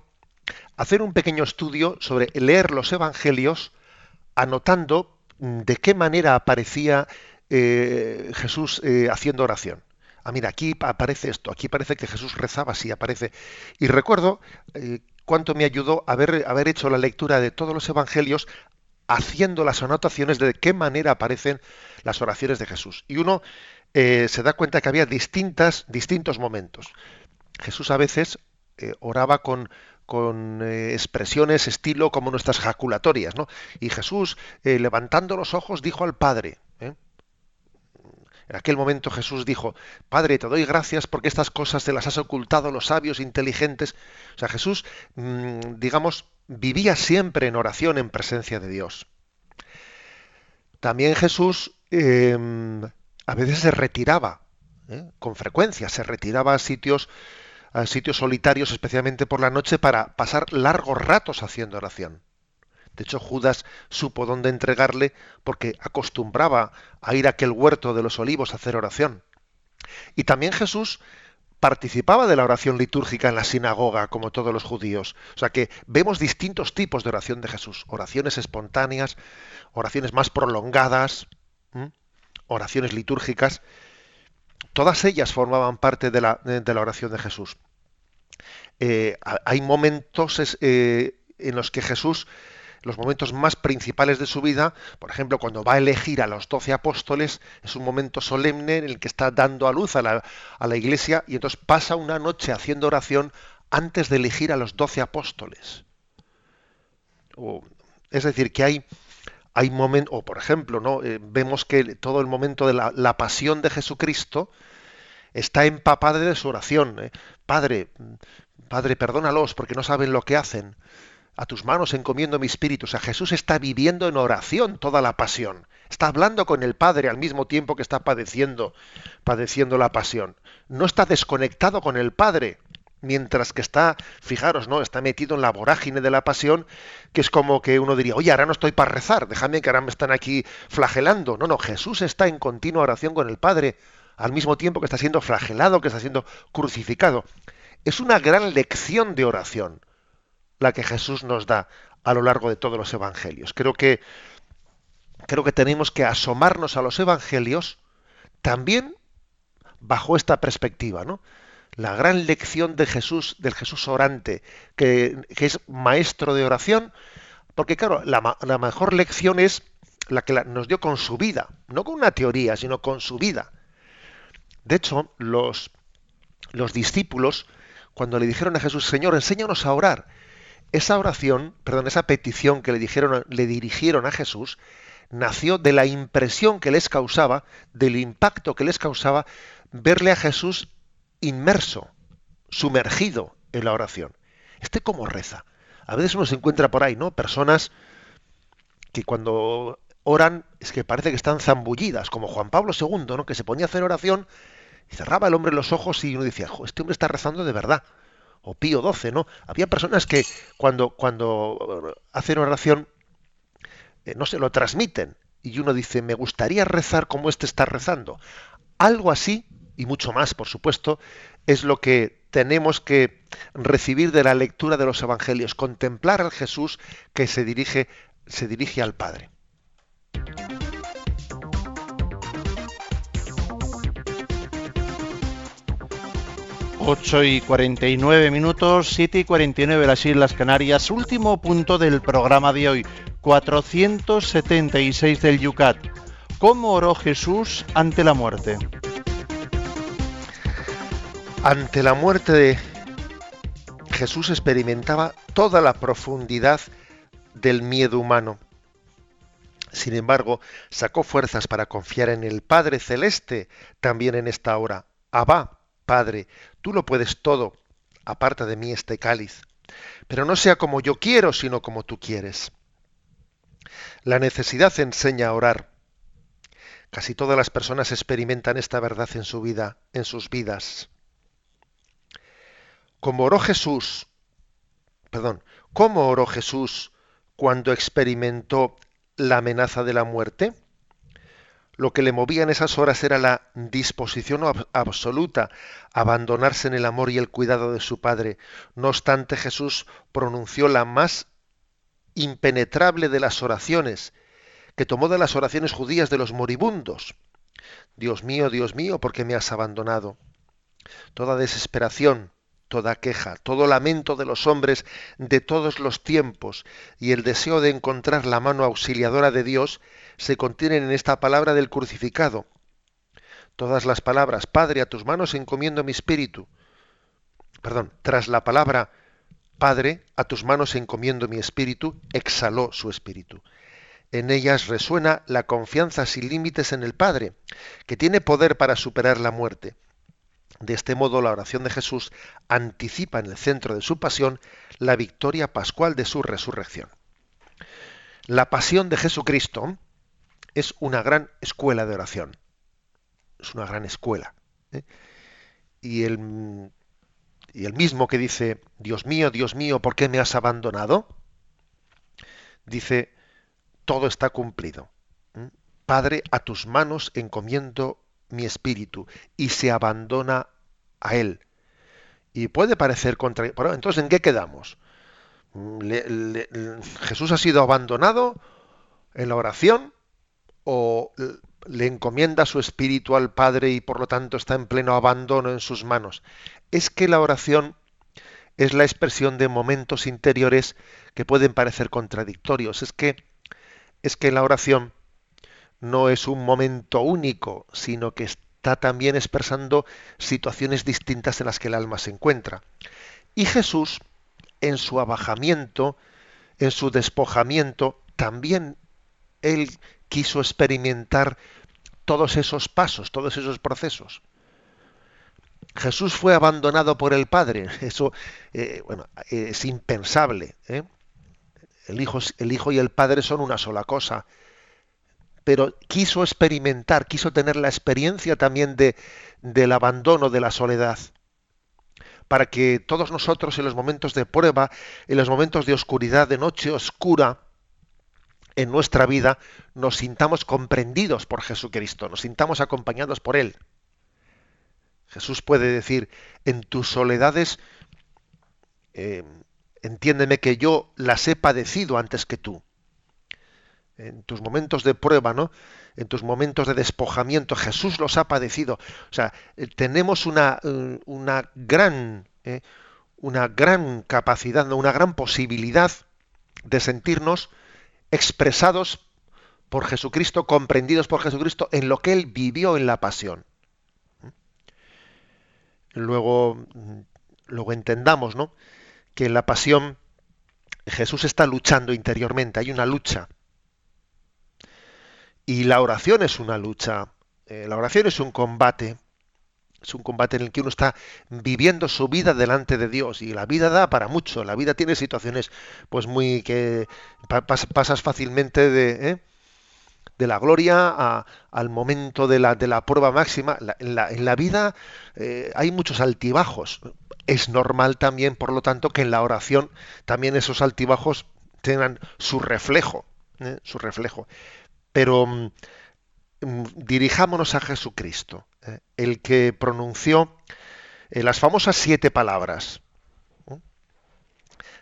hacer un pequeño estudio sobre leer los evangelios, anotando de qué manera aparecía eh, Jesús eh, haciendo oración. Ah, mira, aquí aparece esto, aquí parece que Jesús rezaba así, aparece. Y recuerdo eh, cuánto me ayudó haber, haber hecho la lectura de todos los evangelios haciendo las anotaciones de qué manera aparecen las oraciones de Jesús. Y uno eh, se da cuenta que había distintas, distintos momentos. Jesús a veces eh, oraba con, con eh, expresiones estilo como nuestras jaculatorias, ¿no? Y Jesús, levantando los ojos, dijo al Padre. En aquel momento Jesús dijo, Padre, te doy gracias porque estas cosas te las has ocultado los sabios inteligentes. O sea, Jesús, mm, digamos, vivía siempre en oración en presencia de Dios. También Jesús em, a veces se retiraba, ¿eh? con frecuencia, se retiraba a sitios, a sitios solitarios, especialmente por la noche, para pasar largos ratos haciendo oración. De hecho, Judas supo dónde entregarle porque acostumbraba a ir a aquel huerto de los olivos a hacer oración. Y también Jesús participaba de la oración litúrgica en la sinagoga, como todos los judíos. O sea que vemos distintos tipos de oración de Jesús. Oraciones espontáneas, oraciones más prolongadas, oraciones litúrgicas. Todas ellas formaban parte de la, oración de Jesús. Eh, hay momentos eh, en los que Jesús los momentos más principales de su vida, por ejemplo, cuando va a elegir a los doce apóstoles, es un momento solemne en el que está dando a luz a la, iglesia y entonces pasa una noche haciendo oración antes de elegir a los doce apóstoles. es decir, que hay, hay momentos, o por ejemplo, ¿no? Eh, vemos que todo el momento de la, pasión de Jesucristo está empapada de su oración. ¿eh? Padre, Padre, perdónalos porque no saben lo que hacen a tus manos encomiendo mi espíritu. O sea, Jesús está viviendo en oración toda la pasión. Está hablando con el Padre al mismo tiempo que está padeciendo, padeciendo la pasión. No está desconectado con el Padre, mientras que está, fijaros, ¿no? Está metido en la vorágine de la pasión, que es como que uno diría, oye, ahora no estoy para rezar, déjame que ahora me están aquí flagelando. No, no, Jesús está en continua oración con el Padre, al mismo tiempo que está siendo flagelado, que está siendo crucificado. Es una gran lección de oración la que Jesús nos da a lo largo de todos los evangelios. Creo que creo que tenemos que asomarnos a los evangelios también bajo esta perspectiva, ¿no? La gran lección de Jesús, del Jesús orante, que, es maestro de oración, porque claro, la, la mejor lección es la que nos dio con su vida, no con una teoría, sino con su vida. De hecho, los, los discípulos, cuando le dijeron a Jesús, Señor, enséñanos a orar, esa oración, perdón, esa petición que le, dijeron, le dirigieron a Jesús, nació de la impresión que les causaba, del impacto que les causaba verle a Jesús inmerso, sumergido en la oración. Este cómo reza. A veces uno se encuentra por ahí, ¿no? Personas que cuando oran es que parece que están zambullidas, como Juan Pablo II, ¿no? Que se ponía a hacer oración y cerraba el hombre los ojos y uno decía, este hombre está rezando de verdad o Pío XII, ¿no? Había personas que cuando, cuando hacen oración eh, no se lo transmiten y uno dice, me gustaría rezar como este está rezando. Algo así, y mucho más, por supuesto, es lo que tenemos que recibir de la lectura de los evangelios, contemplar al Jesús que se dirige, se dirige al Padre. 8 y 49 minutos, 7 y 49 las Islas Canarias. Último punto del programa de hoy, 476 del Yucat. ¿Cómo oró Jesús ante la muerte? Ante la muerte de Jesús experimentaba toda la profundidad del miedo humano. Sin embargo, sacó fuerzas para confiar en el Padre Celeste también en esta hora. Abba, Padre, tú lo puedes todo, aparta de mí este cáliz, pero no sea como yo quiero, sino como tú quieres. La necesidad enseña a orar. Casi todas las personas experimentan esta verdad en su vida, en sus vidas. Como oró Jesús, perdón, ¿cómo oró Jesús cuando experimentó la amenaza de la muerte? Lo que le movía en esas horas era la disposición absoluta a abandonarse en el amor y el cuidado de su Padre. No obstante, Jesús pronunció la más impenetrable de las oraciones, que tomó de las oraciones judías de los moribundos. Dios mío, Dios mío, ¿por qué me has abandonado? Toda desesperación, toda queja, todo lamento de los hombres de todos los tiempos y el deseo de encontrar la mano auxiliadora de Dios se contienen en esta palabra del crucificado. Todas las palabras, Padre, a tus manos encomiendo mi espíritu. Perdón, tras la palabra Padre, a tus manos encomiendo mi espíritu, exhaló su espíritu. En ellas resuena la confianza sin límites en el Padre, que tiene poder para superar la muerte. De este modo, la oración de Jesús anticipa en el centro de su pasión la victoria pascual de su resurrección. La pasión de Jesucristo es una gran escuela de oración. Es una gran escuela. ¿eh? Y, el, y, el, mismo que dice, Dios mío, Dios mío, ¿por qué me has abandonado? Dice, todo está cumplido. ¿eh? Padre, a tus manos encomiendo mi espíritu y se abandona a él. Y puede parecer contra... entonces, ¿en qué quedamos? ¿Jesús ha sido abandonado en la oración o le encomienda su espíritu al Padre y por lo tanto está en pleno abandono en sus manos? Es que la oración es la expresión de momentos interiores que pueden parecer contradictorios. Es que es que la oración no es un momento único, sino que está también expresando situaciones distintas en las que el alma se encuentra. Y Jesús, en su abajamiento, en su despojamiento, también él quiso experimentar todos esos pasos, todos esos procesos. Jesús fue abandonado por el Padre. Eso, eh, es impensable. ¿eh? El, hijo, el Hijo y el Padre son una sola cosa pero quiso experimentar, quiso tener la experiencia también de, del abandono, de la soledad, para que todos nosotros en los momentos de prueba, en los momentos de oscuridad, de noche oscura, en nuestra vida, nos sintamos comprendidos por Jesucristo, nos sintamos acompañados por Él. Jesús puede decir, en tus soledades, eh, entiéndeme que yo las he padecido antes que tú en tus momentos de prueba, ¿no? En tus momentos de despojamiento, Jesús los ha padecido. O sea, eh, tenemos una, eh, una gran, eh, una gran capacidad, una gran posibilidad de sentirnos expresados por Jesucristo, comprendidos por Jesucristo en lo que él vivió en la pasión. Luego, luego entendamos, ¿no? Que en la pasión Jesús está luchando interiormente, hay una lucha y la oración es una lucha, eh, la oración es un combate, es un combate en el que uno está viviendo su vida delante de Dios y la vida da para mucho, la vida tiene situaciones pues muy que pasas fácilmente de, ¿eh? de la gloria al momento de la, de la prueba máxima. en, la, vida eh, hay muchos altibajos. Es normal también, por lo tanto, que en la oración también esos altibajos tengan su reflejo, su reflejo. Pero mm, dirijámonos a Jesucristo, ¿eh? el que pronunció eh, las famosas siete palabras.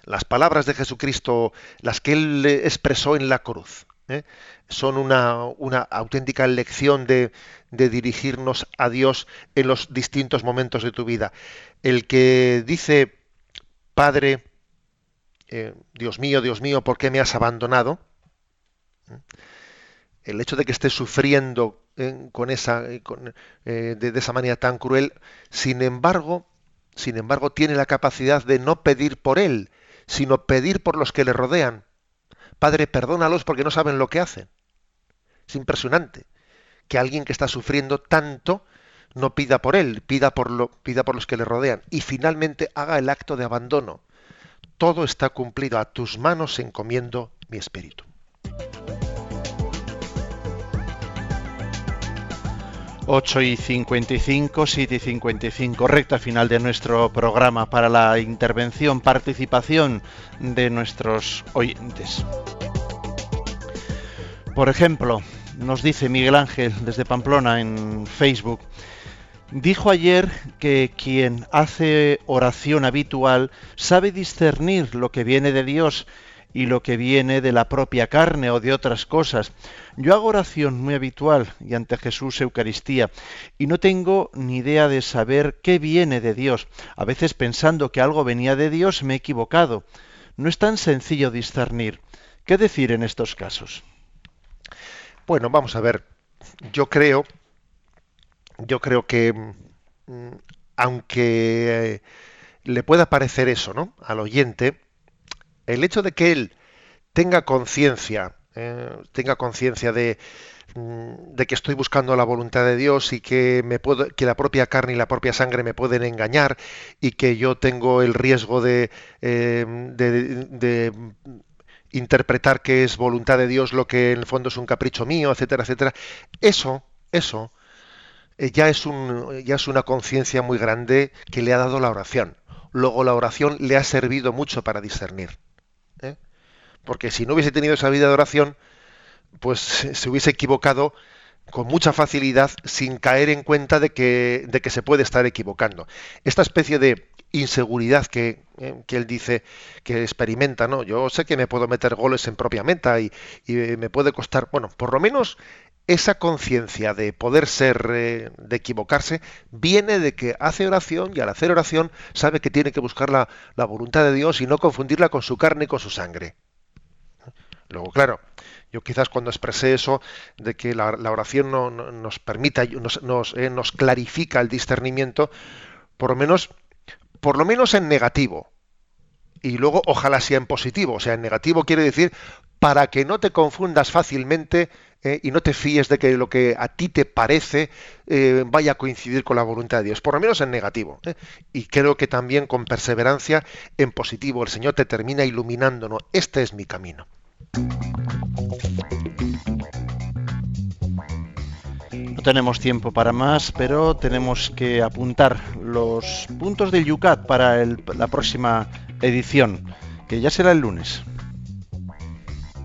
Las palabras de Jesucristo, las que él expresó en la cruz, ¿eh? son una, auténtica lección de, dirigirnos a Dios en los distintos momentos de tu vida. El que dice, Padre, Dios mío, Dios mío, ¿por qué me has abandonado? El hecho de que esté sufriendo eh, con esa, eh, eh, de, esa manera tan cruel, sin embargo, sin embargo, tiene la capacidad de no pedir por él, sino pedir por los que le rodean. Padre, perdónalos porque no saben lo que hacen. Es impresionante que alguien que está sufriendo tanto no pida por él, pida por, lo, pida por los que le rodean y finalmente haga el acto de abandono. Todo está cumplido, a tus manos encomiendo mi espíritu. 8 y 55, 7 y 55, recta final de nuestro programa para la intervención, participación de nuestros oyentes. Por ejemplo, nos dice Miguel Ángel desde Pamplona en Facebook, dijo ayer que quien hace oración habitual sabe discernir lo que viene de Dios y lo que viene de la propia carne o de otras cosas. Yo hago oración muy habitual y ante Jesús Eucaristía y no tengo ni idea de saber qué viene de Dios. A veces pensando que algo venía de Dios me he equivocado. No es tan sencillo discernir. ¿Qué decir en estos casos? Bueno, vamos a ver. Yo creo, yo creo que mm, aunque eh, le pueda parecer eso, ¿no? Al oyente, el hecho de que él tenga conciencia, eh, tenga conciencia de, mm, de que estoy buscando la voluntad de Dios y que me puedo, que la propia carne y la propia sangre me pueden engañar y que yo tengo el riesgo de, eh, interpretar que es voluntad de Dios lo que en el fondo es un capricho mío, etcétera, etcétera. Eso, eso eh, ya es un, ya es una conciencia muy grande que le ha dado la oración. Luego la oración le ha servido mucho para discernir porque si no hubiese tenido esa vida de oración, pues se hubiese equivocado con mucha facilidad sin caer en cuenta de que, de que se puede estar equivocando. Esta especie de inseguridad que, eh, que, él dice que experimenta, ¿no? Yo sé que me puedo meter goles en propia meta y, y me puede costar, bueno, por lo menos esa conciencia de poder ser, eh, de equivocarse, viene de que hace oración y al hacer oración sabe que tiene que buscar la voluntad de Dios y no confundirla con su carne y con su sangre. Luego, claro, yo quizás cuando expresé eso de que la, oración no, nos permita, nos, eh, nos, clarifica el discernimiento, por lo menos, por lo menos en negativo. Y luego ojalá sea en positivo. O sea, en negativo quiere decir para que no te confundas fácilmente eh, y no te fíes de que lo que a ti te parece eh, vaya a coincidir con la voluntad de Dios, por lo menos en negativo. Y creo que también con perseverancia en positivo. El Señor te termina iluminándonos. Este es mi camino. No tenemos tiempo para más, pero tenemos que apuntar los puntos del Yucat para la próxima edición, que ya será el lunes.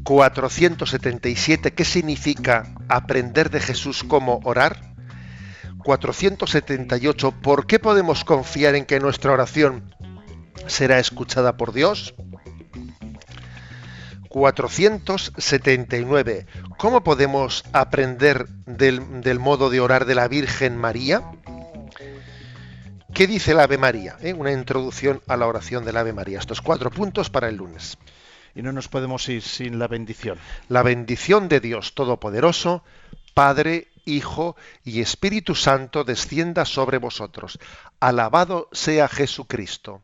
477, ¿qué significa aprender de Jesús cómo orar? 478, ¿por qué podemos confiar en que nuestra oración será escuchada por Dios? 479. ¿Cómo podemos aprender del, modo de orar de la Virgen María? ¿Qué dice el Ave María? ¿Eh? Una introducción a la oración del Ave María. Estos cuatro puntos para el lunes. Y no nos podemos ir sin la bendición. La bendición de Dios Todopoderoso, Padre, Hijo y Espíritu Santo descienda sobre vosotros. Alabado sea Jesucristo.